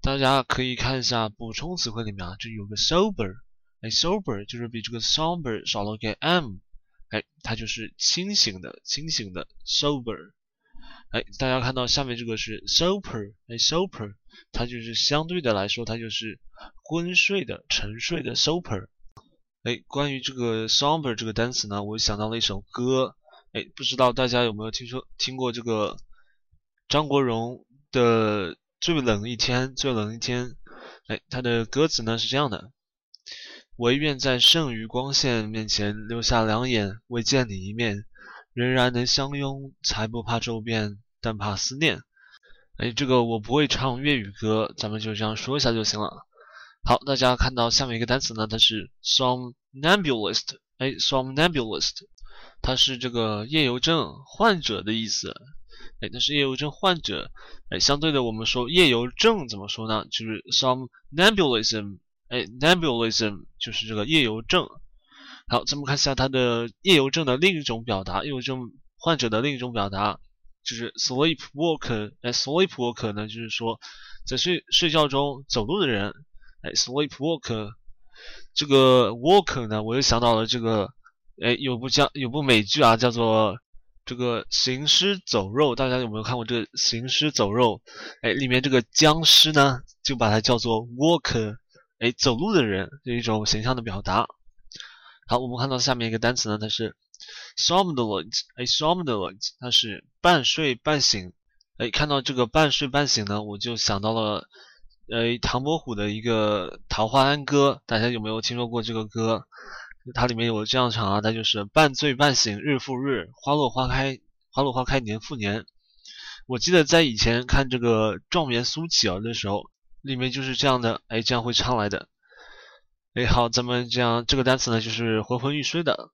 大家可以看一下补充词汇里面啊，这有个 sober，哎，sober 就是比这个 somber 少了个 m，哎，它就是清醒的，清醒的 sober。哎，大家看到下面这个是 sober，哎，sober，它就是相对的来说，它就是昏睡的、沉睡的 sober。哎，关于这个 somber 这个单词呢，我想到了一首歌，哎，不知道大家有没有听说听过这个张国荣的。最冷一天，最冷一天，哎，它的歌词呢是这样的：唯愿在剩余光线面前留下两眼，未见你一面，仍然能相拥，才不怕骤变，但怕思念。哎，这个我不会唱粤语歌，咱们就这样说一下就行了。好，大家看到下面一个单词呢，它是 somnambulist，哎，somnambulist，它是这个夜游症患者的意思。哎，那是夜游症患者。哎，相对的，我们说夜游症怎么说呢？就是 somnambulism。哎，nambulism 就是这个夜游症。好，咱们看一下它的夜游症的另一种表达，夜游症患者的另一种表达就是 sleepwalker。哎，sleepwalker 呢，就是说在睡睡觉中走路的人。哎，sleepwalker。这个 walker 呢，我又想到了这个，哎，有部叫有部美剧啊，叫做。这个行尸走肉，大家有没有看过这个行尸走肉？哎，里面这个僵尸呢，就把它叫做 walker，哎，走路的人这一种形象的表达。好，我们看到下面一个单词呢，它是 somnolent，哎，somnolent，它是半睡半醒。哎，看到这个半睡半醒呢，我就想到了，呃，唐伯虎的一个《桃花庵歌》，大家有没有听说过这个歌？它里面有这样唱啊，它就是半醉半醒日复日，花落花开花落花开年复年。我记得在以前看这个《状元苏乞儿》的时候，里面就是这样的，哎，这样会唱来的。哎，好，咱们这样这个单词呢，就是昏昏欲睡的。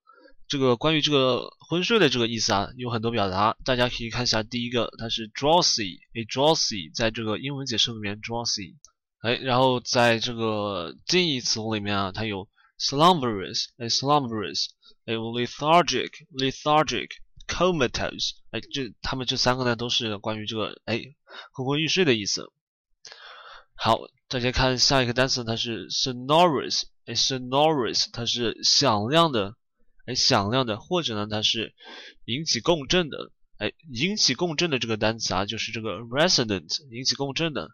这个关于这个昏睡的这个意思啊，有很多表达，大家可以看一下。第一个，它是 drowsy，哎，drowsy，在这个英文解释里面，drowsy，哎，然后在这个近义词里面啊，它有。slumberous，哎，slumberous，哎，lethargic，lethargic，comatose，哎，这他们这三个呢都是关于这个哎昏昏欲睡的意思。好，大家看下一个单词，它是 sonorous，哎，sonorous，它是响亮的，哎，响亮的，或者呢它是引起共振的，哎，引起共振的这个单词啊就是这个 resonant，引起共振的，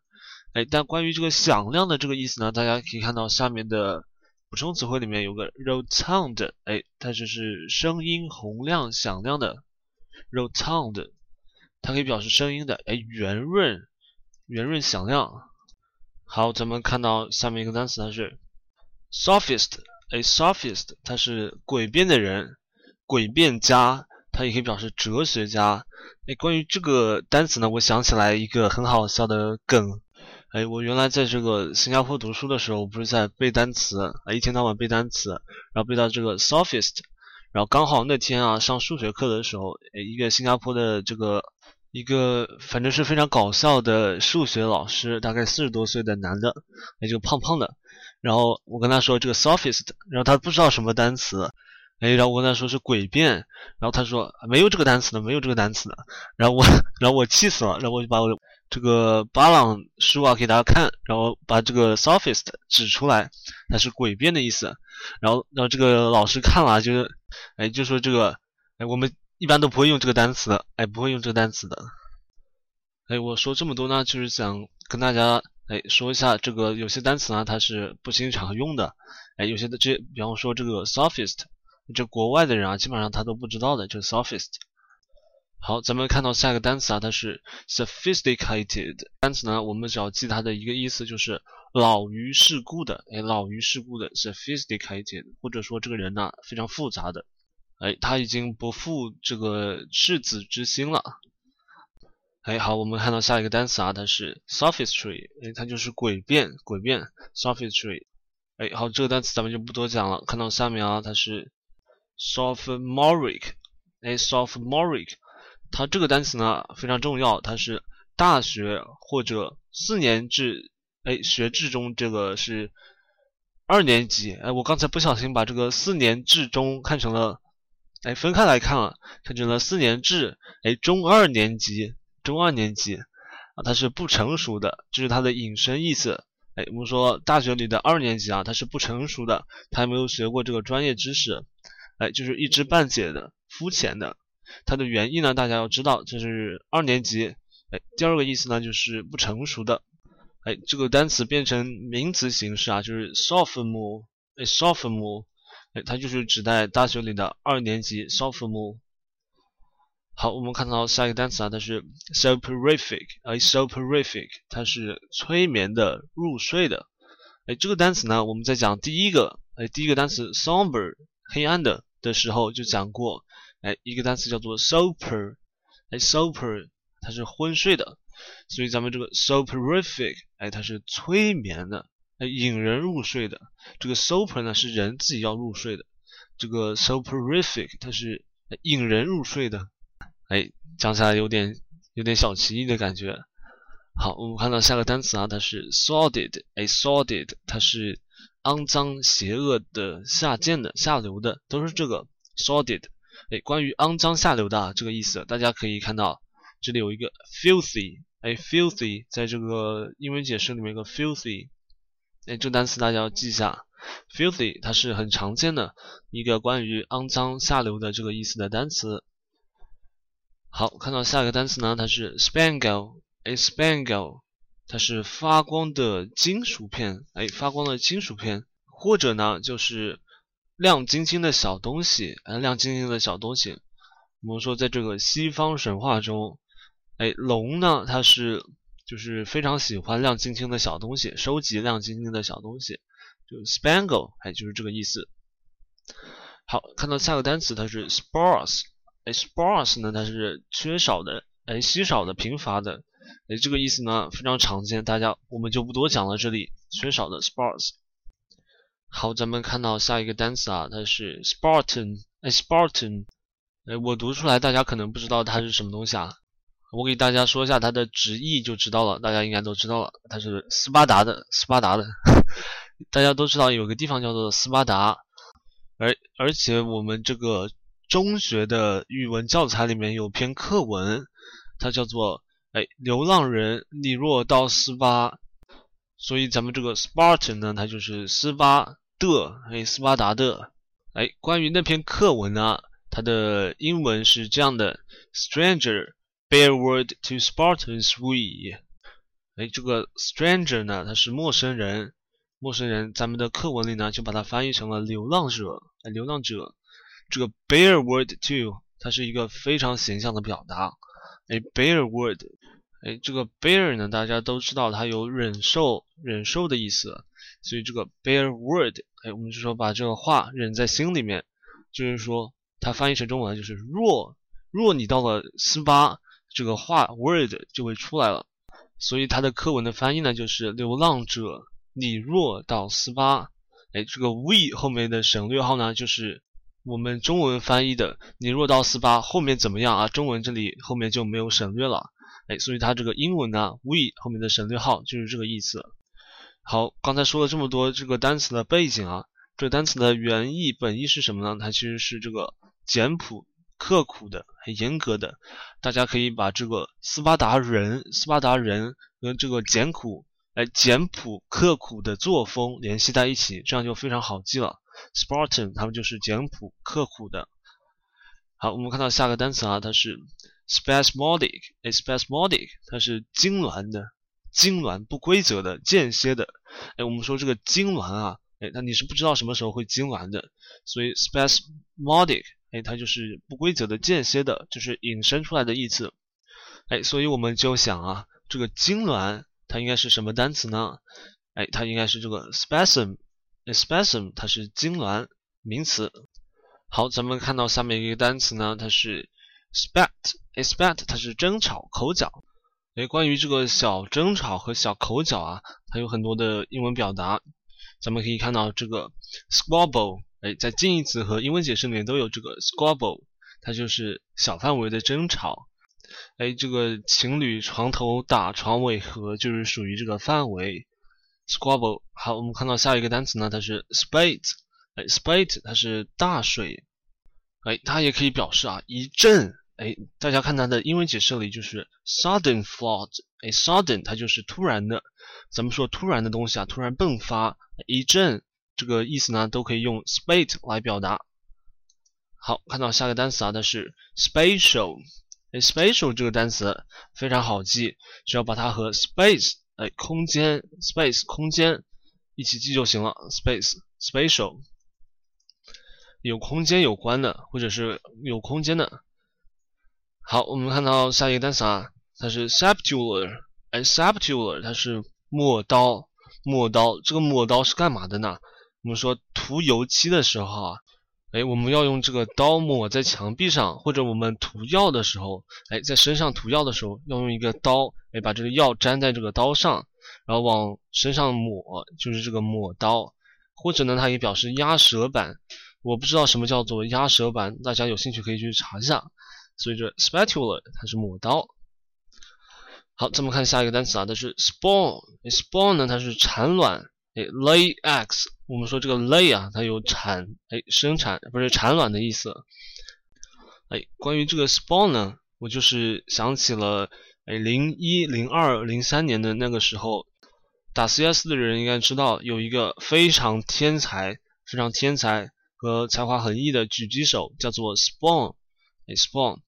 哎，但关于这个响亮的这个意思呢，大家可以看到下面的。补充词汇里面有个 rotund，哎，它就是声音洪亮、响亮的 rotund，它可以表示声音的，哎，圆润、圆润、响亮。好，咱们看到下面一个单词，它是 sophist，哎，sophist，它是诡辩的人、诡辩家，它也可以表示哲学家。哎，关于这个单词呢，我想起来一个很好笑的梗。哎，我原来在这个新加坡读书的时候，我不是在背单词啊，一天到晚背单词，然后背到这个 sophist，然后刚好那天啊上数学课的时候，哎，一个新加坡的这个一个反正是非常搞笑的数学老师，大概四十多岁的男的，哎，就胖胖的，然后我跟他说这个 sophist，然后他不知道什么单词，哎，然后我跟他说是诡辩，然后他说没有这个单词的，没有这个单词的，然后我 然后我气死了，然后我就把我。这个巴朗书啊，给大家看，然后把这个 sophist 指出来，它是诡辩的意思。然后，然后这个老师看了，就是，哎，就说这个，哎，我们一般都不会用这个单词的，哎，不会用这个单词的。哎，我说这么多呢，就是想跟大家，哎，说一下这个有些单词呢，它是不经常用的。哎，有些的这，比方说这个 sophist，这国外的人啊，基本上他都不知道的，就是 sophist。好，咱们看到下一个单词啊，它是 sophisticated 单词呢，我们只要记它的一个意思，就是老于世故的，哎，老于世故的 sophisticated，或者说这个人呢非常复杂的，哎，他已经不负这个赤子之心了。哎，好，我们看到下一个单词啊，它是 sophistry，哎，它就是诡辩，诡辩 sophistry。哎，好，这个单词咱们就不多讲了。看到下面啊，它是 sophomoric，哎，sophomoric。它这个单词呢非常重要，它是大学或者四年制，哎，学制中这个是二年级，哎，我刚才不小心把这个四年制中看成了，哎，分开来看了，看成了四年制，哎，中二年级，中二年级，啊，它是不成熟的，这是它的引申意思。哎，我们说大学里的二年级啊，他是不成熟的，他还没有学过这个专业知识，哎，就是一知半解的、肤浅的。它的原意呢，大家要知道，这是二年级。哎，第二个意思呢，就是不成熟的。哎，这个单词变成名词形式啊，就是 sophomore。哎，sophomore，哎，它就是指代大学里的二年级 sophomore。好，我们看到下一个单词啊，它是 soporific，哎，soporific，它是催眠的、入睡的。哎，这个单词呢，我们在讲第一个，哎，第一个单词 somber，黑暗的的时候就讲过，哎，一个单词叫做 soper，哎，soper，它是昏睡的，所以咱们这个 soporific，哎，它是催眠的，哎，引人入睡的。这个 soper 呢是人自己要入睡的，这个 soporific 它是引人入睡的。哎，讲起来有点有点小奇异的感觉。好，我们看到下个单词啊，它是 sordid，哎，sordid，它是肮脏、邪恶的、下贱的、下流的，都是这个 sordid。哎，关于肮脏、下流的这个意思，大家可以看到这里有一个 filthy，哎，filthy，在这个英文解释里面有个 filthy，哎，这个单词大家要记一下，filthy，它是很常见的一个关于肮脏、下流的这个意思的单词。好，看到下一个单词呢，它是 spangle，哎，spangle，它是发光的金属片，哎，发光的金属片，或者呢就是亮晶晶的小东西，哎，亮晶晶的小东西。我们说在这个西方神话中，哎，龙呢它是就是非常喜欢亮晶晶的小东西，收集亮晶晶的小东西，就 spangle，哎，就是这个意思。好，看到下个单词，它是 sparse。哎，sparse 呢，它是缺少的，哎，稀少的，贫乏的，哎，这个意思呢非常常见，大家我们就不多讲了。这里缺少的 sparse。好，咱们看到下一个单词啊，它是 Spartan，哎，Spartan，哎，我读出来，大家可能不知道它是什么东西啊，我给大家说一下它的直译就知道了，大家应该都知道了，它是斯巴达的，斯巴达的，大家都知道有个地方叫做斯巴达，而而且我们这个。中学的语文教材里面有篇课文，它叫做“哎，流浪人，你若到斯巴”，所以咱们这个 Spartan 呢，它就是斯巴的，哎，斯巴达的。哎，关于那篇课文呢，它的英文是这样的：Stranger, bear word to Spartans we。哎，这个 Stranger 呢，它是陌生人，陌生人，咱们的课文里呢就把它翻译成了流浪者，哎，流浪者。这个 bear word to，它是一个非常形象的表达。哎，bear word，哎，这个 bear 呢，大家都知道它有忍受、忍受的意思，所以这个 bear word，哎，我们就说把这个话忍在心里面，就是说它翻译成中文就是若若你到了斯巴，这个话 word 就会出来了。所以它的课文的翻译呢，就是流浪者，你若到斯巴，哎，这个 we 后面的省略号呢，就是。我们中文翻译的“你若到斯巴”后面怎么样啊？中文这里后面就没有省略了，哎，所以它这个英文呢，we 后面的省略号就是这个意思。好，刚才说了这么多这个单词的背景啊，这个单词的原意本意是什么呢？它其实是这个简朴、刻苦的、很严格的。大家可以把这个斯巴达人、斯巴达人跟这个简朴、哎简朴、刻苦的作风联系在一起，这样就非常好记了。Spartan，他们就是简朴刻苦的。好，我们看到下个单词啊，它是 spasmodic，哎，spasmodic，它是痉挛的、痉挛、不规则的、间歇的。哎，我们说这个痉挛啊，哎，那你是不知道什么时候会痉挛的，所以 spasmodic，哎，它就是不规则的、间歇的，就是引申出来的意思。哎，所以我们就想啊，这个痉挛它应该是什么单词呢？哎，它应该是这个 spasm。spasm 它是痉挛名词。好，咱们看到下面一个单词呢，它是 spat，spat 它是争吵口角。哎，关于这个小争吵和小口角啊，它有很多的英文表达。咱们可以看到这个 squabble，哎，在近义词和英文解释里面都有这个 squabble，它就是小范围的争吵。哎，这个情侣床头打床尾和就是属于这个范围。Squabble，好，我们看到下一个单词呢，它是 spate，哎，spate 它是大水，哎，它也可以表示啊一阵，哎，大家看它的英文解释里就是 sudden flood，哎，sudden 它就是突然的。咱们说突然的东西啊，突然迸发一阵，这个意思呢都可以用 spate 来表达。好，看到下个单词啊，它是 spatial。哎，spatial 这个单词非常好记，只要把它和 space 哎空间 space 空间一起记就行了。space spatial 有空间有关的，或者是有空间的。好，我们看到下一个单词啊，它是 septular，。哎，septular，它是抹刀，抹刀这个抹刀是干嘛的呢？我们说涂油漆的时候啊。哎，我们要用这个刀抹在墙壁上，或者我们涂药的时候，哎，在身上涂药的时候，要用一个刀，哎，把这个药粘在这个刀上，然后往身上抹，就是这个抹刀。或者呢，它也表示压舌板。我不知道什么叫做压舌板，大家有兴趣可以去查一下。所以说 spatula 它是抹刀。好，咱们看下一个单词啊，它是 spawn。spawn 呢，它是产卵。哎，lay eggs，我们说这个 lay 啊，它有产，哎，生产不是产卵的意思。哎，关于这个 spawn 呢，我就是想起了，哎，零一、零二、零三年的那个时候，打 CS 的人应该知道，有一个非常天才、非常天才和才华横溢的狙击手，叫做 spawn，哎，spawn。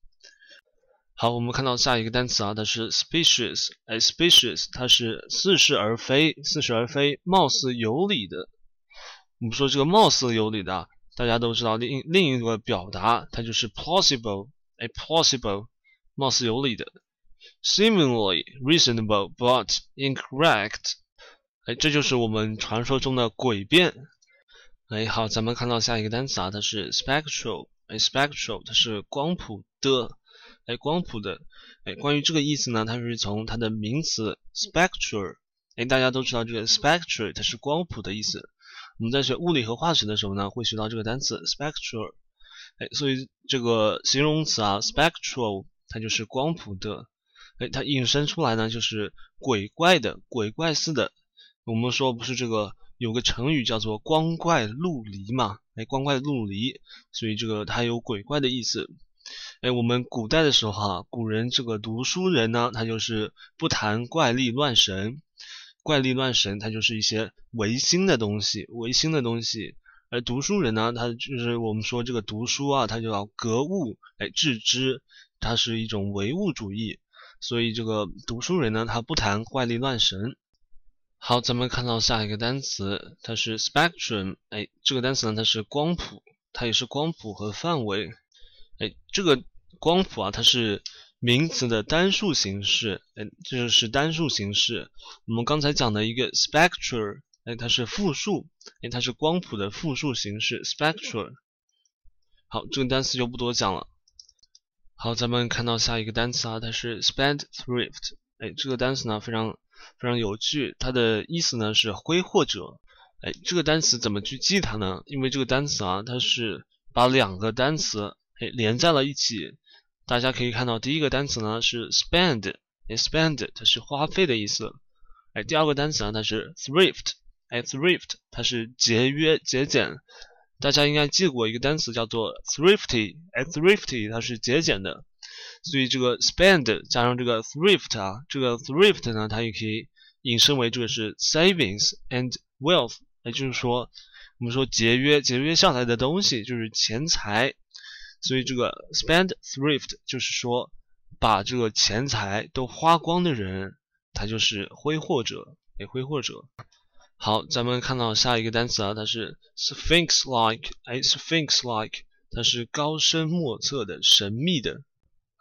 好，我们看到下一个单词啊，它是 species，哎，species，它是似是而非，似是而非，貌似有理的。我们说这个貌似有理的，大家都知道另另一个表达，它就是 plausible，哎，plausible，貌似有理的。seemingly reasonable but incorrect，哎，这就是我们传说中的诡辩。哎，好，咱们看到下一个单词啊，它是 spectral，哎，spectral，它是光谱的。哎，光谱的，哎，关于这个意思呢，它是从它的名词 spectral，哎，大家都知道这个 spectral 它是光谱的意思。我们在学物理和化学的时候呢，会学到这个单词 spectral，哎，所以这个形容词啊 spectral 它就是光谱的，哎，它引申出来呢就是鬼怪的，鬼怪似的。我们说不是这个有个成语叫做光怪陆离嘛，哎，光怪陆离，所以这个它有鬼怪的意思。哎，我们古代的时候哈，古人这个读书人呢，他就是不谈怪力乱神，怪力乱神，他就是一些唯心的东西，唯心的东西。而读书人呢，他就是我们说这个读书啊，他就要格物，哎，致知，它是一种唯物主义。所以这个读书人呢，他不谈怪力乱神。好，咱们看到下一个单词，它是 spectrum，哎，这个单词呢，它是光谱，它也是光谱和范围。哎，这个光谱啊，它是名词的单数形式。哎，这就是单数形式。我们刚才讲的一个 spectral，哎，它是复数。哎，它是光谱的复数形式 spectral。好，这个单词就不多讲了。好，咱们看到下一个单词啊，它是 spendthrift。哎，这个单词呢非常非常有趣，它的意思呢是挥霍者。哎，这个单词怎么去记它呢？因为这个单词啊，它是把两个单词。哎，连在了一起，大家可以看到，第一个单词呢是 spend，spend 它是花费的意思。哎，第二个单词呢它是 thrift，哎，thrift 它是节约、节俭。大家应该记过一个单词叫做 thrifty，哎，thrifty 它是节俭的。所以这个 spend 加上这个 thrift 啊，这个 thrift 呢，它也可以引申为这个是 savings and wealth，也就是说，我们说节约、节约下来的东西就是钱财。所以这个 spendthrift 就是说，把这个钱财都花光的人，他就是挥霍者，哎，挥霍者。好，咱们看到下一个单词啊，它是 sphinx-like，哎，sphinx-like，它是高深莫测的、神秘的。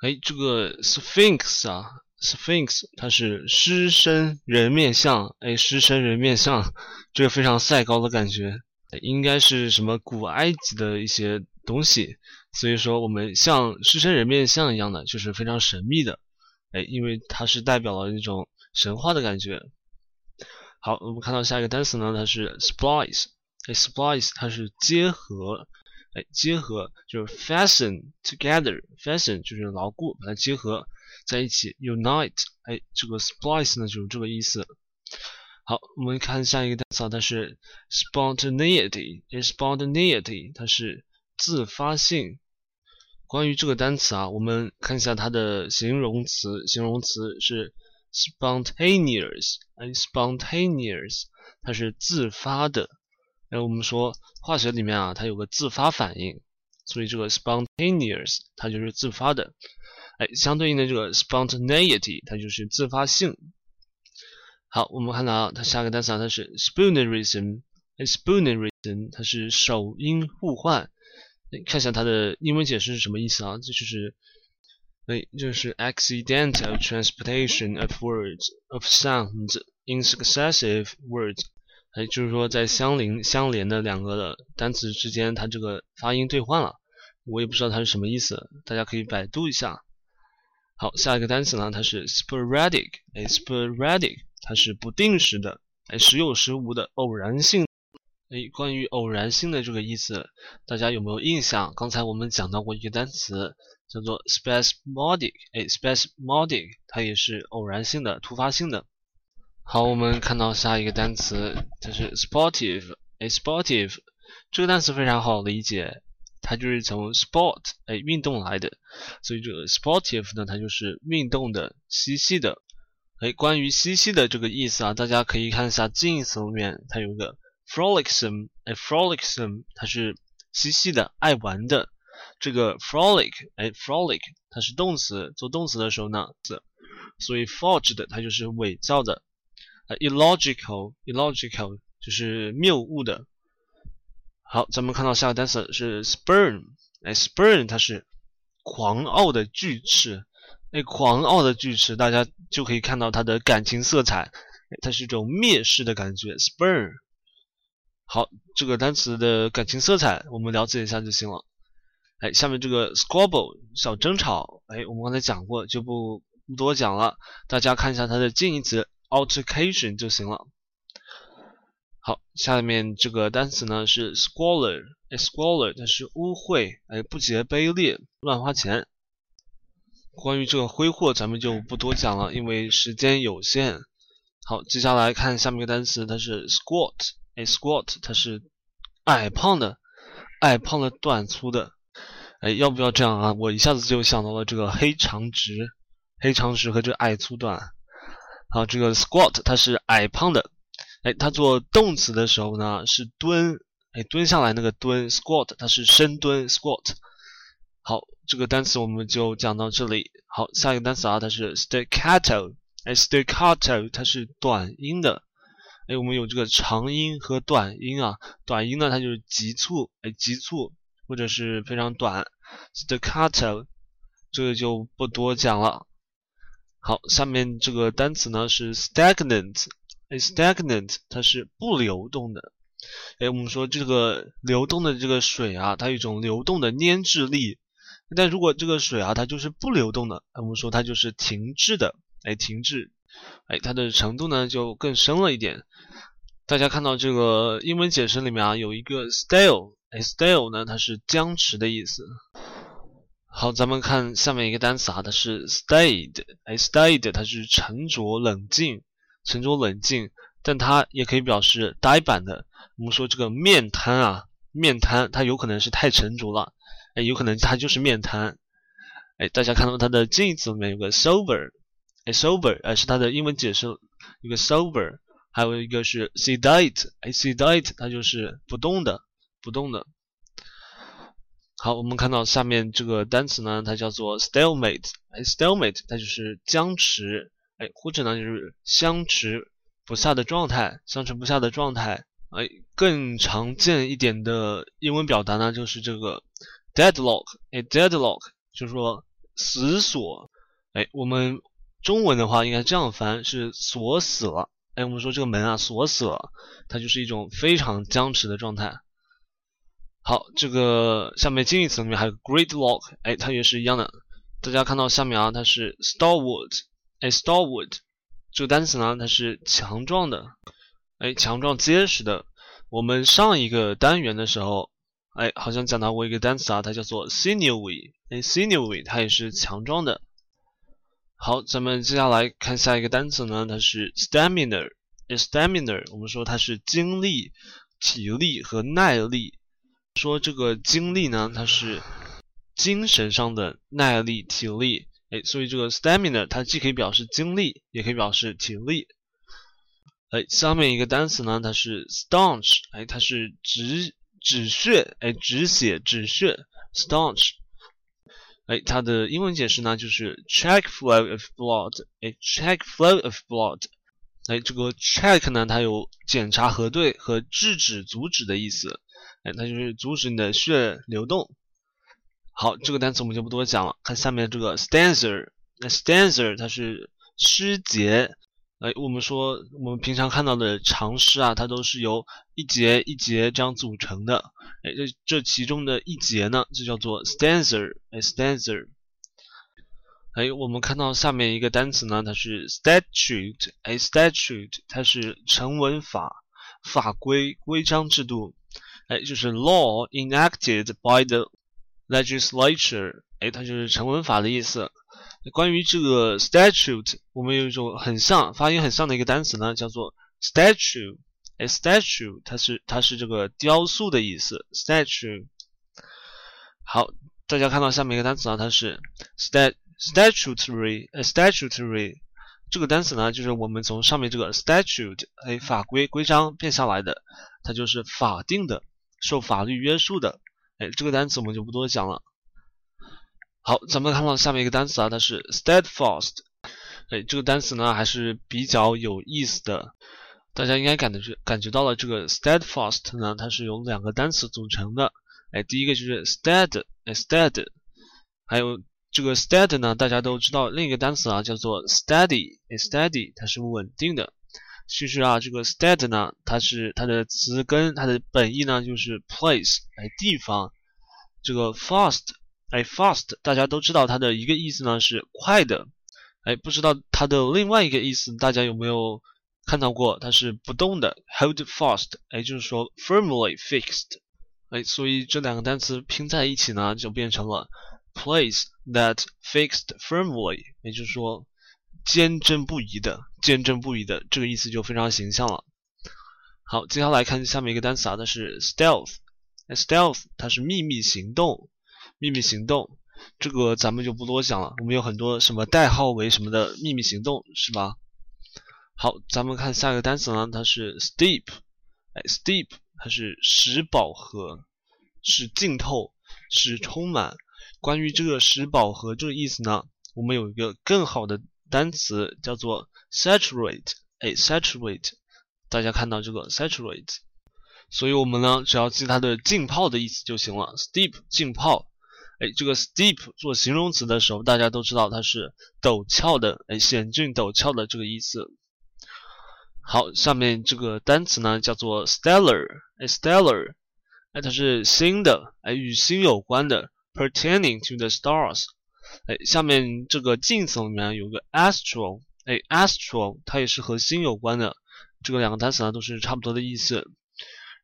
哎，这个 sphinx 啊，sphinx 它是狮身人面像，哎，狮身人面像，这个非常赛高的感觉，应该是什么古埃及的一些东西。所以说，我们像狮身人面像一样的，就是非常神秘的，哎，因为它是代表了一种神话的感觉。好，我们看到下一个单词呢，它是 splice，哎，splice 它是结合，哎，结合就是 fasten together，fasten 就是牢固，把它结合在一起，unite，哎，这个 splice 呢就是这个意思。好，我们看下一个单词，啊它是 spontaneity，哎，spontaneity 它是自发性。关于这个单词啊，我们看一下它的形容词。形容词是 spontaneous，哎，spontaneous，它是自发的。哎，我们说化学里面啊，它有个自发反应，所以这个 spontaneous 它就是自发的。哎，相对应的这个 spontaneity 它就是自发性。好，我们看到它下个单词啊，它是 spoonerism，哎，spoonerism 它是首音互换。看一下它的英文解释是什么意思啊？这就是，哎，就是 accidental transportation of words of sounds in successive words。哎，就是说在相邻相连的两个的单词之间，它这个发音兑换了。我也不知道它是什么意思，大家可以百度一下。好，下一个单词呢，它是 sporadic。哎，sporadic 它是不定时的，哎，时有时无的，偶然性。哎，关于偶然性的这个意思，大家有没有印象？刚才我们讲到过一个单词叫做 spasmodic。哎，spasmodic 它也是偶然性的、突发性的。好，我们看到下一个单词，它是 sportive。哎，sportive 这个单词非常好理解，它就是从 sport 哎运动来的，所以这个 sportive 呢，它就是运动的、嬉戏的。哎，关于嬉戏的这个意思啊，大家可以看一下近义词里面，它有一个 frolicsome。哎，frolicsome 它是嬉戏的、爱玩的。这个 frolic 哎，frolic 它是动词，做动词的时候呢，是所以 forged 它就是伪造的。illogical，illogical 就是谬误的。好，咱们看到下个单词是 spurn，哎，spurn 它是狂傲的巨齿，哎，狂傲的巨齿，大家就可以看到它的感情色彩，它是一种蔑视的感觉。spurn，好，这个单词的感情色彩我们了解一下就行了。哎，下面这个 squabble 小争吵，哎，我们刚才讲过，就不不多讲了，大家看一下它的近义词。Altercation 就行了。好，下面这个单词呢是 squalor，squalor 它是污秽，哎，不洁卑劣，乱花钱。关于这个挥霍，咱们就不多讲了，因为时间有限。好，接下来看下面一个单词，它是 squat，哎，squat 它是矮胖的，矮胖的，短粗的。哎，要不要这样啊？我一下子就想到了这个黑长直，黑长直和这矮粗短。好，这个 squat 它是矮胖的，哎，它做动词的时候呢是蹲，哎，蹲下来那个蹲 squat 它是深蹲 squat。好，这个单词我们就讲到这里。好，下一个单词啊，它是 staccato，哎，staccato 它是短音的，哎，我们有这个长音和短音啊，短音呢它就是急促，哎，急促或者是非常短，staccato 这个就不多讲了。好，下面这个单词呢是 stagnant，哎，stagnant 它是不流动的，哎，我们说这个流动的这个水啊，它有一种流动的粘滞力，但如果这个水啊它就是不流动的，我们说它就是停滞的，哎，停滞，哎，它的程度呢就更深了一点。大家看到这个英文解释里面啊有一个 stale，哎，stale 呢它是僵持的意思。好，咱们看下面一个单词啊，它是 stayed，哎，stayed 它是沉着冷静，沉着冷静，但它也可以表示呆板的。我们说这个面瘫啊，面瘫，它有可能是太沉着了，哎，有可能它就是面瘫。哎，大家看到它的近义词里面有个 sober，A，sober，哎，是它的英文解释，一个 sober，还有一个是 sedate，哎，sedate 它就是不动的，不动的。好，我们看到下面这个单词呢，它叫做 stalemate，哎，stalemate 它就是僵持，哎，或者呢就是相持不下的状态，相持不下的状态，哎，更常见一点的英文表达呢就是这个 deadlock，哎，deadlock 就是说死锁，哎，我们中文的话应该这样翻，是锁死了，哎，我们说这个门啊锁死了，它就是一种非常僵持的状态。好，这个下面近义词里面还有 great lock，哎，它也是一样的。大家看到下面啊，它是 stalwart，哎，stalwart 这个单词呢，它是强壮的，哎，强壮结实的。我们上一个单元的时候，哎，好像讲到过一个单词啊，它叫做 sinewy，哎，sinewy 它也是强壮的。好，咱们接下来看下一个单词呢，它是 stamina，stamina 我们说它是精力、体力和耐力。说这个精力呢，它是精神上的耐力、体力，哎，所以这个 stamina 它既可以表示精力，也可以表示体力。哎，下面一个单词呢，它是 staunch，哎，它是止止血，哎，止血止血，staunch。哎，它的英文解释呢就是 check flow of blood，哎，check flow of blood。哎，这个 check 呢，它有检查、核对和制止、阻止的意思。哎，它就是阻止你的血流动。好，这个单词我们就不多讲了。看下面这个 stanza，那 stanza 它是诗节。哎，我们说我们平常看到的长诗啊，它都是由一节一节这样组成的。哎，这这其中的一节呢，就叫做 stanza。哎，stanza。哎，我们看到下面一个单词呢，它是 statute。哎，statute 它是成文法、法规、规章制度。哎，就是 law enacted by the legislature，哎，它就是成文法的意思。关于这个 statute，我们有一种很像、发音很像的一个单词呢，叫做 statue。哎，statue 它是它是这个雕塑的意思。statue。好，大家看到下面一个单词呢，它是 stat statutory。，statutory 这个单词呢，就是我们从上面这个 statute，哎，法规、规章变下来的，它就是法定的、受法律约束的。哎，这个单词我们就不多讲了。好，咱们看到下面一个单词啊，它是 steadfast。哎，这个单词呢还是比较有意思的。大家应该感觉感觉到了，这个 steadfast 呢，它是由两个单词组成的。哎，第一个就是 stead，哎，stead。还有这个 stead 呢，大家都知道另一个单词啊，叫做 steady，哎，steady，它是稳定的。其实啊，这个 stead 呢，它是它的词根，它的本意呢就是 place，哎，地方。这个 fast，哎，fast，大家都知道它的一个意思呢是快的，哎，不知道它的另外一个意思，大家有没有看到过？它是不动的，hold fast，哎，就是说 firmly fixed，哎，所以这两个单词拼在一起呢，就变成了 place that fixed firmly，也就是说。坚贞不移的，坚贞不移的这个意思就非常形象了。好，接下来看下面一个单词啊，它是 stealth。stealth 它是秘密行动，秘密行动这个咱们就不多讲了。我们有很多什么代号为什么的秘密行动是吧？好，咱们看下一个单词呢，它是 steep。哎，steep 它是使饱和，使浸透，使充满。关于这个使饱和这个意思呢，我们有一个更好的。单词叫做 saturate，哎，saturate，大家看到这个 saturate，所以我们呢只要记它的浸泡的意思就行了。steep 浸泡，哎，这个 steep 做形容词的时候，大家都知道它是陡峭的，哎，险峻陡峭的这个意思。好，下面这个单词呢叫做 stellar，哎，stellar，哎，它是新的，哎，与星有关的，pertaining to the stars。哎，下面这个近词里面有个 astral，哎，astral 它也是和星有关的，这个两个单词呢都是差不多的意思。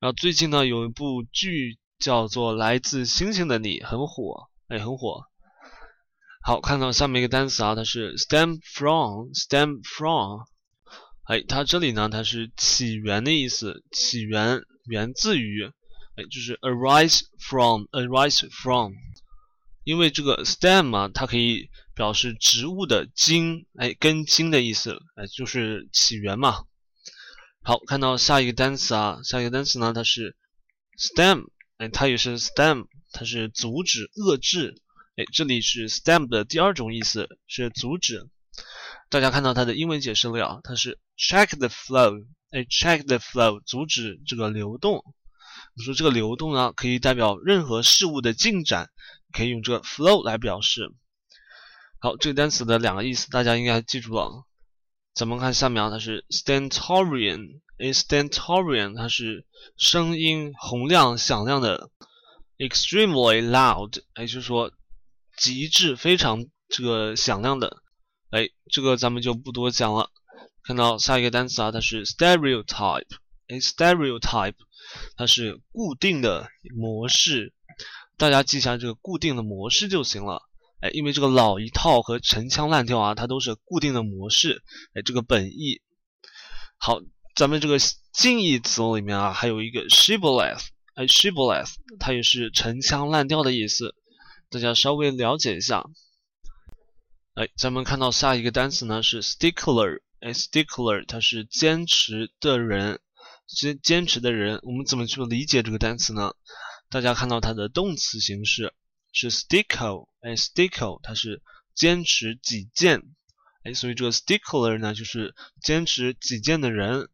然后最近呢有一部剧叫做《来自星星的你》，很火，哎，很火。好，看到下面一个单词啊，它是 stem from，stem from，哎，它这里呢它是起源的意思，起源源自于，哎，就是 arise from，arise from。因为这个 stem 啊，它可以表示植物的茎，哎，根茎的意思，哎，就是起源嘛。好，看到下一个单词啊，下一个单词呢，它是 stem，哎，它也是 stem，它是阻止、遏制，哎，这里是 stem 的第二种意思，是阻止。大家看到它的英文解释了，它是 check the flow，哎，check the flow，阻止这个流动。我们说这个流动呢，可以代表任何事物的进展。可以用这个 flow 来表示。好，这个单词的两个意思大家应该记住了。咱们看下面啊，它是 stentorian。a stentorian 它是声音洪亮、响亮的，extremely loud，也就是说极致、非常这个响亮的。哎，这个咱们就不多讲了。看到下一个单词啊，它是 stereotype。a stereotype 它是固定的模式。大家记下这个固定的模式就行了，哎，因为这个老一套和陈腔滥调啊，它都是固定的模式，哎，这个本意。好，咱们这个近义词里面啊，还有一个 shibboleth，哎，shibboleth，它也是陈腔滥调的意思，大家稍微了解一下。哎，咱们看到下一个单词呢是 stickler，哎，stickler 它是坚持的人，坚坚持的人，我们怎么去理解这个单词呢？大家看到它的动词形式是 stickle，哎，stickle 它是坚持己见，哎，所以这个 stickler 呢就是坚持己见的人，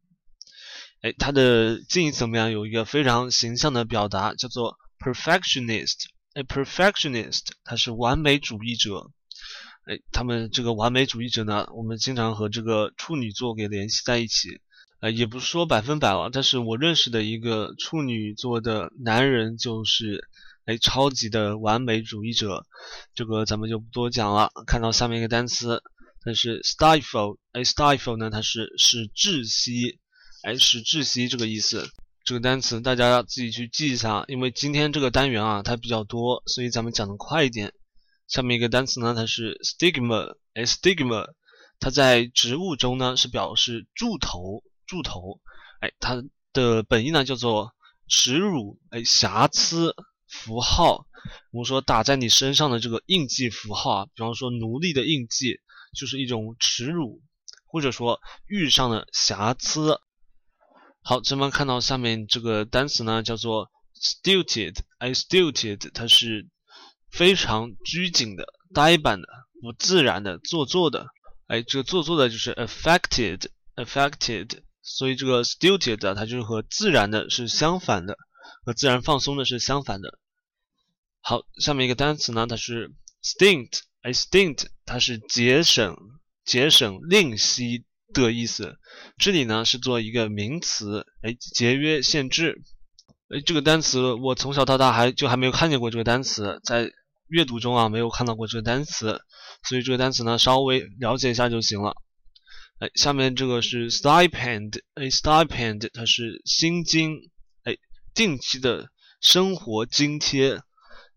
哎，它的近义词怎么样？有一个非常形象的表达，叫做 perfectionist，哎，perfectionist 它是完美主义者。哎，他们这个完美主义者呢，我们经常和这个处女座给联系在一起。呃，也不是说百分百了，但是我认识的一个处女座的男人就是，哎，超级的完美主义者。这个咱们就不多讲了。看到下面一个单词，它是 stifle，哎，stifle 呢，它是使窒息，哎，使窒息这个意思。这个单词大家自己去记一下，因为今天这个单元啊，它比较多，所以咱们讲的快一点。下面一个单词呢，它是 stigma，哎，stigma，它在植物中呢是表示柱头，柱头，哎，它的本意呢叫做耻辱，哎，瑕疵，符号。我们说打在你身上的这个印记符号啊，比方说奴隶的印记，就是一种耻辱，或者说遇上的瑕疵。好，咱们看到下面这个单词呢叫做 stilted，哎，stilted，它是。非常拘谨的、呆板的、不自然的、做作的，哎，这个做作的就是 affected，affected，所以这个 stilted 它就是和自然的是相反的，和自然放松的是相反的。好，下面一个单词呢，它是 stint，哎，stint 它是节省、节省、吝惜的意思，这里呢是做一个名词，哎，节约、限制。哎，这个单词我从小到大还就还没有看见过这个单词，在。阅读中啊，没有看到过这个单词，所以这个单词呢，稍微了解一下就行了。哎，下面这个是 stipend，哎，stipend 它是薪金，哎，定期的生活津贴。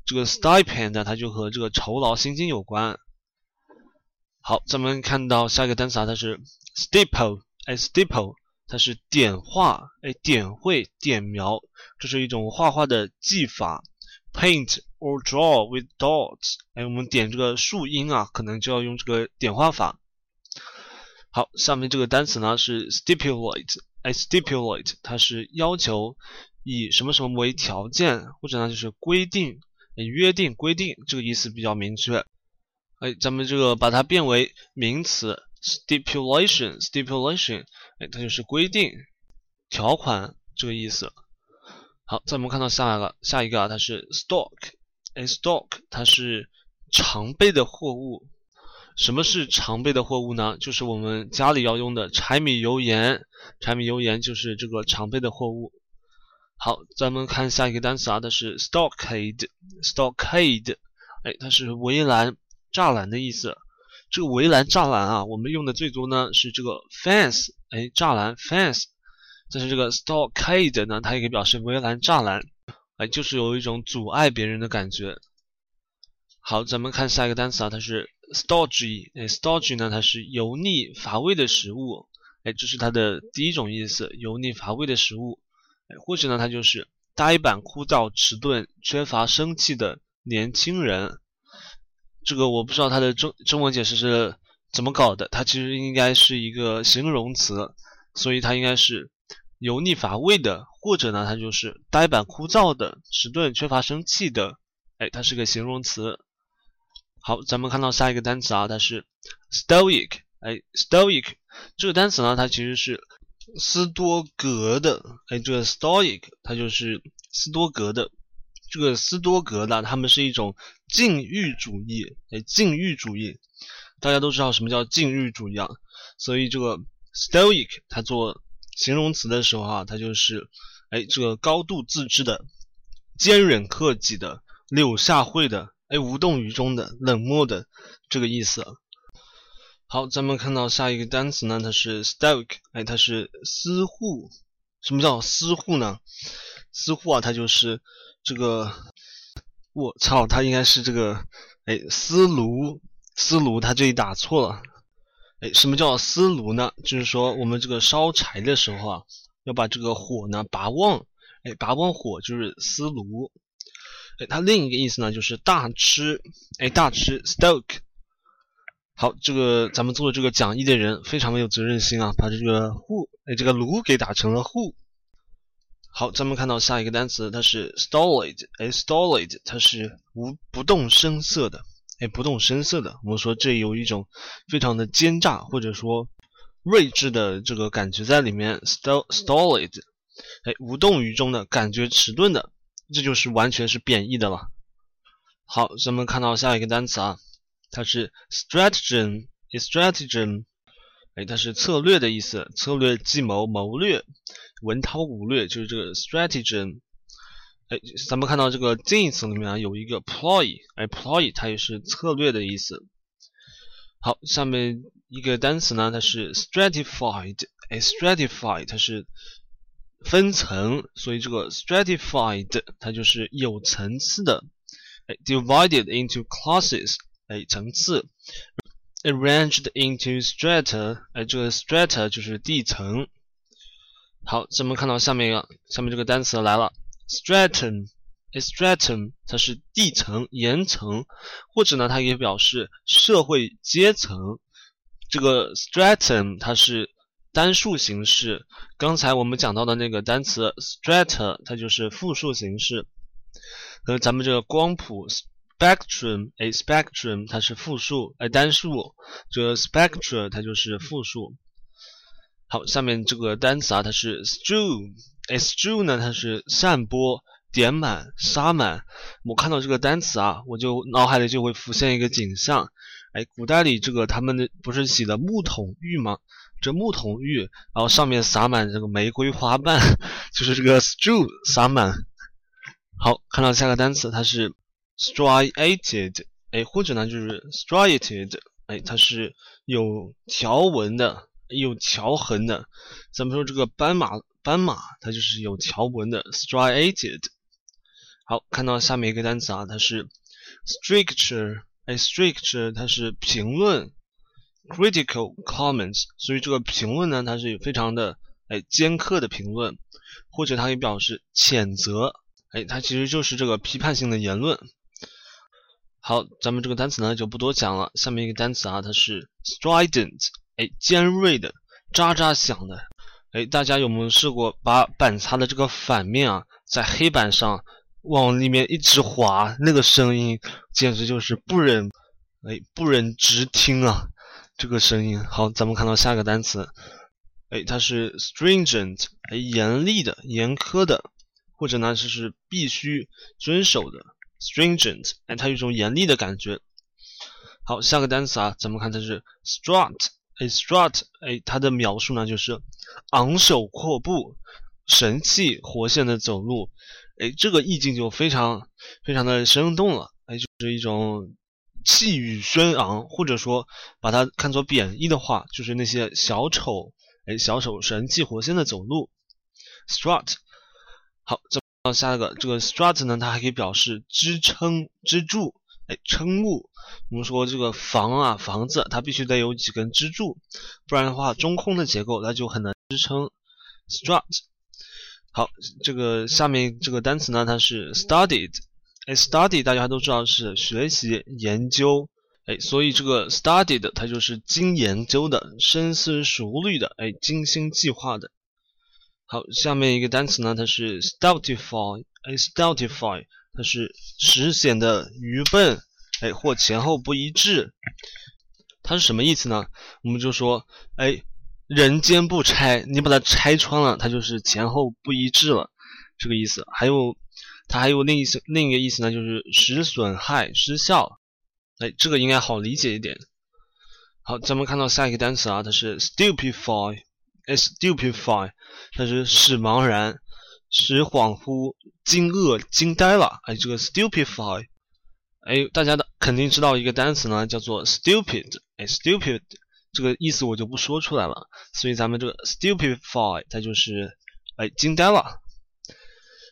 这个 stipend 它就和这个酬劳薪金有关。好，咱们看到下一个单词啊，它是 stipple，哎，stipple 它是点画，哎，点绘、点描，这是一种画画的技法。paint or draw with dots，哎，我们点这个树荫啊，可能就要用这个点画法。好，下面这个单词呢是 stipulate，哎，stipulate 它是要求以什么什么为条件，或者呢就是规定、约定、规定，这个意思比较明确。哎，咱们这个把它变为名词 stipulation，stipulation，哎，它就是规定、条款这个意思。好，再我们看到下一个，下一个啊，它是 stock，哎，stock 它是常备的货物。什么是常备的货物呢？就是我们家里要用的柴米油盐，柴米油盐就是这个常备的货物。好，咱们看下一个单词啊，它是 stockade，stockade，哎，它是围栏、栅栏的意思。这个围栏、栅栏啊，我们用的最多呢是这个 fence，哎，栅栏 fence。但是这个 stockade 呢，它也可以表示围栏、栅栏，哎，就是有一种阻碍别人的感觉。好，咱们看下一个单词啊，它是 stodgy，哎，stodgy 呢，它是油腻、乏味的食物，哎，这是它的第一种意思，油腻、乏味的食物，哎，或者呢，它就是呆板、枯燥、迟钝、缺乏生气的年轻人。这个我不知道它的中中文解释是怎么搞的，它其实应该是一个形容词，所以它应该是。油腻乏味的，或者呢，它就是呆板枯燥的、迟钝缺乏生气的。哎，它是个形容词。好，咱们看到下一个单词啊，它是 stoic。哎，stoic 这个单词呢，它其实是斯多格的。哎，这个 stoic 它就是斯多格的。这个斯多格呢，他们是一种禁欲主义。哎，禁欲主义，大家都知道什么叫禁欲主义啊？所以这个 stoic 它做。形容词的时候啊，它就是，哎，这个高度自知的、坚忍克己的、柳下惠的、哎，无动于衷的、冷漠的这个意思。好，咱们看到下一个单词呢，它是 stoic，哎，它是私护。什么叫私护呢？私护啊，它就是这个，我操，它应该是这个，哎，思炉，思炉，它这里打错了。哎，什么叫思炉呢？就是说我们这个烧柴的时候啊，要把这个火呢拔旺。哎，拔旺火就是思炉。哎，它另一个意思呢就是大吃。哎，大吃 stoke。好，这个咱们做这个讲义的人非常没有责任心啊，把这个 who 哎这个炉给打成了 who。好，咱们看到下一个单词，它是 stolid，哎，stolid，它是无不动声色的，哎，不动声色的。我们说这有一种非常的奸诈或者说睿智的这个感觉在里面，stolid，哎，无动于衷的感觉，迟钝的，这就是完全是贬义的了。好，咱们看到下一个单词啊。它是 stratagem，stratagem，哎，它是策略的意思，策略、计谋、谋略、文韬武略，就是这个 stratagem。哎，咱们看到这个近义词里面啊，有一个 ploy，哎，ploy 它也是策略的意思。好，下面一个单词呢，它是 stratified，哎，stratified 它是分层，所以这个 stratified 它就是有层次的，哎，divided into classes。哎，层次，arranged into strata，哎，这个 strata 就是地层。好，咱们看到下面一个，下面这个单词来了，stratum，stratum，它是地层、岩层，或者呢，它也表示社会阶层。这个 stratum 它是单数形式，刚才我们讲到的那个单词 strata，它就是复数形式。和咱们这个光谱。spectrum a，spectrum 它是复数，哎，单数，这个 spectra 它就是复数。好，下面这个单词啊，它是 strew，哎，strew 呢，它是散播、点满、撒满。我看到这个单词啊，我就脑海里就会浮现一个景象，哎，古代里这个他们的不是洗的木桶浴吗？这木桶浴，然后上面撒满这个玫瑰花瓣，就是这个 strew 撒满。好，看到下个单词，它是。striated，哎，或者呢就是 striated，哎，它是有条纹的，有条痕的。咱们说这个斑马，斑马它就是有条纹的，striated。好，看到下面一个单词啊，它是 stricture，哎，stricture 它是评论，critical comments，所以这个评论呢，它是非常的哎尖刻的评论，或者它也表示谴责，哎，它其实就是这个批判性的言论。好，咱们这个单词呢就不多讲了。下面一个单词啊，它是 strident，哎，尖锐的，喳喳响的。哎，大家有没有试过把板擦的这个反面啊，在黑板上往里面一直划，那个声音简直就是不忍，哎，不忍直听啊，这个声音。好，咱们看到下个单词，哎，它是 stringent，哎，严厉的、严苛的，或者呢就是必须遵守的。stringent，哎，它有一种严厉的感觉。好，下个单词啊，咱们看它是 strut，，strut，哎，它的描述呢就是昂首阔步、神气活现的走路，哎，这个意境就非常非常的生动了，哎，就是一种气宇轩昂，或者说把它看作贬义的话，就是那些小丑，哎，小丑神气活现的走路，strut。好，这。下一个这个 strut 呢，它还可以表示支撑、支柱，哎，撑木。我们说这个房啊，房子它必须得有几根支柱，不然的话，中空的结构那就很难支撑。strut。好，这个下面这个单词呢，它是 studied，哎，study 大家都知道是学习、研究，哎，所以这个 studied 它就是经研究的、深思熟虑的、哎，精心计划的。好，下面一个单词呢，它是 stultify，哎，stultify，它是使显得愚笨，哎，或前后不一致。它是什么意思呢？我们就说，哎，人间不拆，你把它拆穿了，它就是前后不一致了，这个意思。还有，它还有另一思，另一个意思呢，就是使损害、失效。哎，这个应该好理解一点。好，咱们看到下一个单词啊，它是 stupefy。stupefy，它是使茫然、使恍惚、惊愕、惊呆了。哎，这个 stupefy，哎，大家的肯定知道一个单词呢，叫做 stupid。哎，stupid 这个意思我就不说出来了。所以咱们这个 stupefy，它就是哎惊呆了。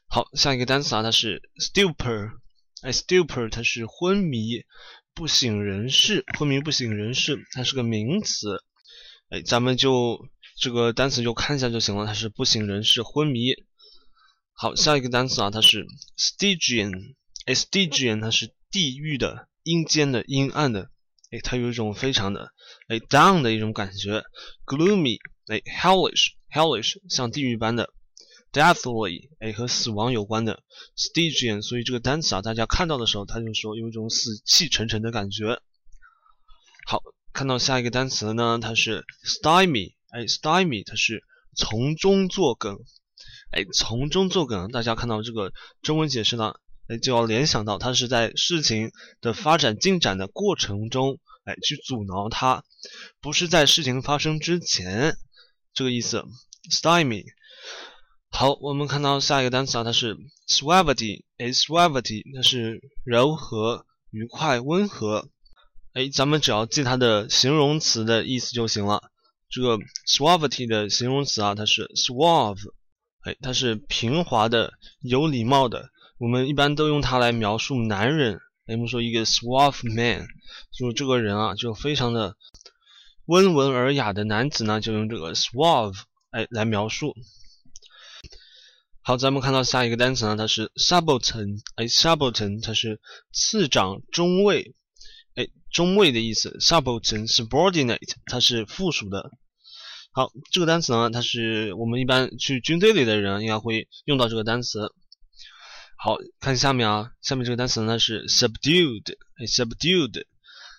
好，下一个单词啊，它是 stupor。哎，stupor 它是昏迷、不省人事、昏迷不省人事，它是个名词。哎，咱们就。这个单词就看一下就行了，它是不省人事、昏迷。好，下一个单词啊，它是 Stygian，哎，Stygian 它是地狱的、阴间的、阴暗的，哎，它有一种非常的哎 down 的一种感觉，gloomy，哎，hellish，hellish，像地狱般的，deathly，哎，和死亡有关的，Stygian，所以这个单词啊，大家看到的时候，它就说有一种死气沉沉的感觉。好，看到下一个单词呢，它是 stymie，哎，stymie，它是从中作梗，哎，从中作梗，大家看到这个中文解释呢？哎，就要联想到它是在事情的发展进展的过程中，哎，去阻挠它，不是在事情发生之前，这个意思。stymie。好，我们看到下一个单词啊，它是 suavity，哎，suavity，它是柔和、愉快、温和。哎，咱们只要记它的形容词的意思就行了。这个 suavity 的形容词啊，它是 suave，哎，它是平滑的、有礼貌的。我们一般都用它来描述男人。我们说一个 suave man，就这个人啊，就非常的温文尔雅的男子呢，就用这个 suave 哎来描述。好，咱们看到下一个单词呢，它是 subaltern，哎，subaltern 它是次长、中尉，哎，中尉的意思。subaltern subordinate 它是附属的。好，这个单词呢，它是我们一般去军队里的人应该会用到这个单词。好看下面啊，下面这个单词呢是 subdued，哎，subdued，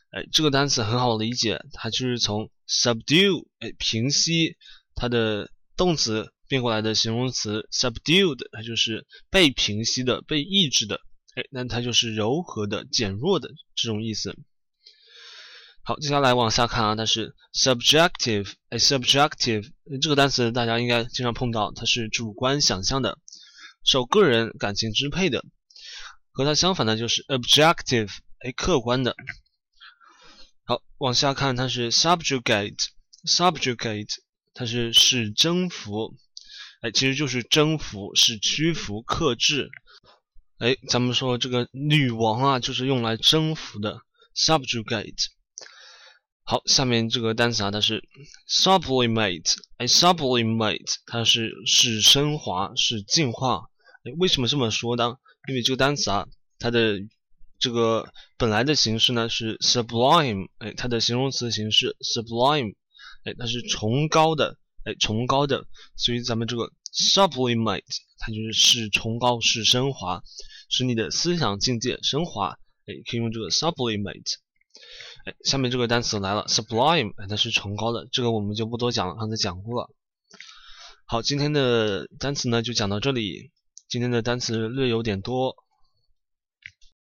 哎，这个单词很好理解，它就是从 subdue，哎，平息，它的动词变过来的形容词 subdued，它就是被平息的、被抑制的，哎，那它就是柔和的、减弱的这种意思。好，接下来往下看啊，它是 subjective，哎，subjective，这个单词大家应该经常碰到，它是主观想象的。受个人感情支配的，和它相反的就是 objective，哎，客观的。好，往下看，它是 subjugate，subjugate，它是使征服，哎，其实就是征服，使屈服、克制。哎，咱们说这个女王啊，就是用来征服的 subjugate。好，下面这个单词啊，它是 sublimate，哎，sublimate，它是使升华、使进化。哎为什么这么说呢？因为这个单词啊，它的这个本来的形式呢是 sublime，哎，它的形容词形式 sublime，哎，它是崇高的，哎，崇高的，所以咱们这个 sublimate，它就是使崇高、使升华，使你的思想境界升华，哎，可以用这个 sublimate。哎，下面这个单词来了，sublime，它是崇高的，这个我们就不多讲了，刚才讲过了。好，今天的单词呢就讲到这里。今天的单词略有点多。